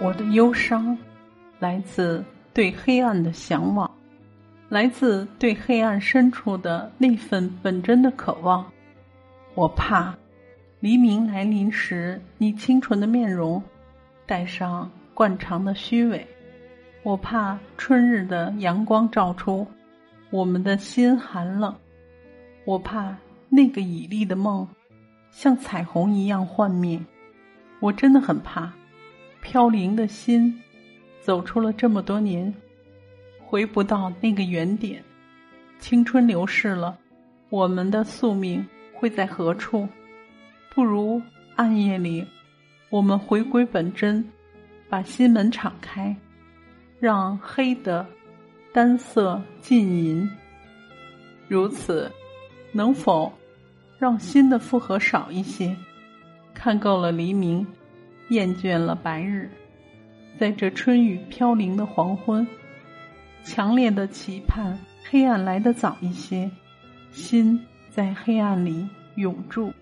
我的忧伤来自对黑暗的向往，来自对黑暗深处的那份本真的渴望。我怕黎明来临时，你清纯的面容带上惯常的虚伪；我怕春日的阳光照出，我们的心寒冷；我怕那个绮丽的梦像彩虹一样幻灭。我真的很怕。飘零的心，走出了这么多年，回不到那个原点。青春流逝了，我们的宿命会在何处？不如暗夜里，我们回归本真，把心门敞开，让黑的单色浸淫。如此，能否让心的负荷少一些？看够了黎明。厌倦了白日，在这春雨飘零的黄昏，强烈的期盼黑暗来得早一些，心在黑暗里永驻。